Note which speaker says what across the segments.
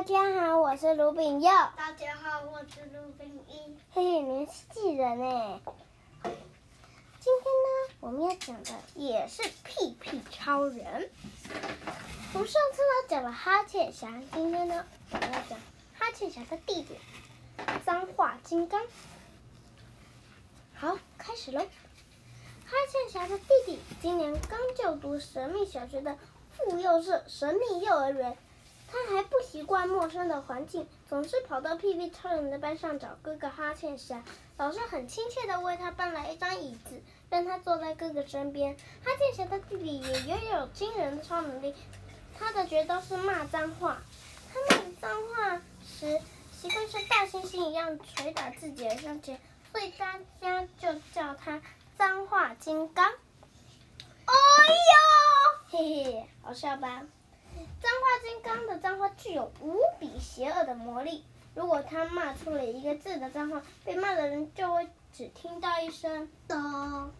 Speaker 1: 大家好，我是卢炳佑。
Speaker 2: 大家好，我是卢炳一。
Speaker 1: 嘿嘿，你是记人呢。今天呢，我们要讲的也是屁屁超人。我们上次呢讲了哈欠侠，今天呢我们要讲哈欠侠的弟弟脏话金刚。好，开始喽。哈欠侠的弟弟今年刚就读神秘小学的妇幼社神秘幼儿园。他还不习惯陌生的环境，总是跑到屁屁超人的班上找哥哥哈欠侠。老师很亲切地为他搬来一张椅子，让他坐在哥哥身边。哈欠侠的弟弟也拥有惊人的超能力，他的绝招是骂脏话。他骂脏话时，习惯像大猩猩一样捶打自己的胸前，所以大家就叫他脏话金刚。
Speaker 2: 哎呦，
Speaker 1: 嘿嘿，好笑吧？脏话金刚的脏话具有无比邪恶的魔力。如果他骂出了一个字的脏话，被骂的人就会只听到一声“咚”。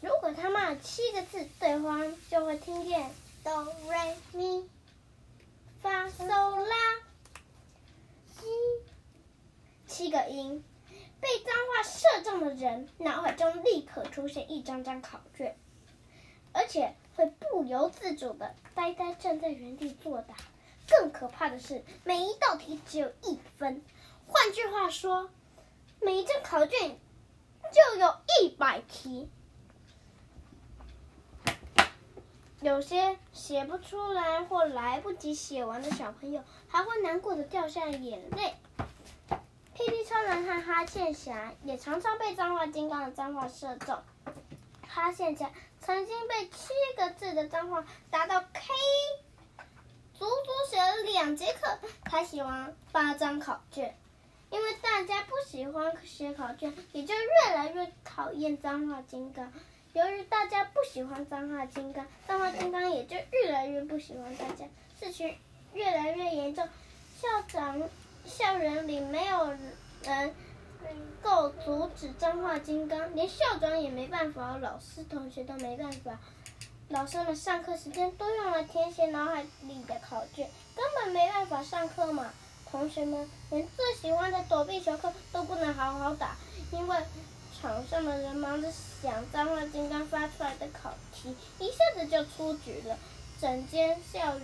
Speaker 1: 如果他骂七个字，对方就会听见“哆瑞咪发嗦拉西”七个音。被脏话射中的人，脑海中立刻出现一张张考卷，而且。会不由自主的呆呆站在原地作答。更可怕的是，每一道题只有一分。换句话说，每一张考卷就有一百题。有些写不出来或来不及写完的小朋友，还会难过的掉下眼泪。屁屁超人和哈欠侠也常常被脏话金刚的脏话射中。哈欠侠曾经被七个字的脏话打到 K，足足写了两节课才写完八张考卷。因为大家不喜欢写考卷，也就越来越讨厌脏话金刚。由于大家不喜欢脏话金刚，脏话金刚也就越来越不喜欢大家。事情越来越严重，校长校园里没有人。够阻止脏话金刚，连校长也没办法，老师同学都没办法。老师们上课时间都用来填写脑海里的考卷，根本没办法上课嘛。同学们连最喜欢的躲避球课都不能好好打，因为场上的人忙着想脏话金刚发出来的考题，一下子就出局了。整间校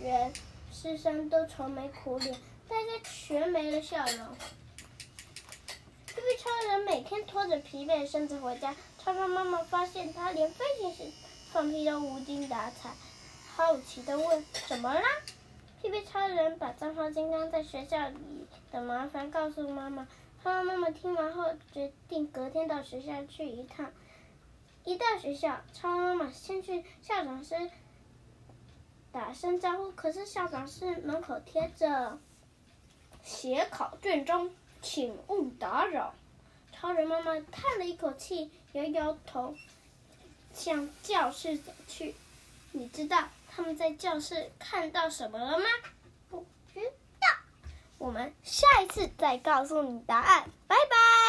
Speaker 1: 园师生都愁眉苦脸，大家全没了笑容。屁屁超人每天拖着疲惫的身子回家，超超妈妈发现他连飞行时放屁都无精打采，好奇的问：“怎么啦？”屁屁超人把脏话金刚在学校里的麻烦告诉妈妈，超超妈妈听完后决定隔天到学校去一趟。一到学校，超超妈妈先去校长室打声招呼，可是校长室门口贴着“写考卷中”。请勿打扰。超人妈妈叹了一口气，摇摇头，向教室走去。你知道他们在教室看到什么了吗？
Speaker 2: 不知道。
Speaker 1: 我们下一次再告诉你答案。拜拜。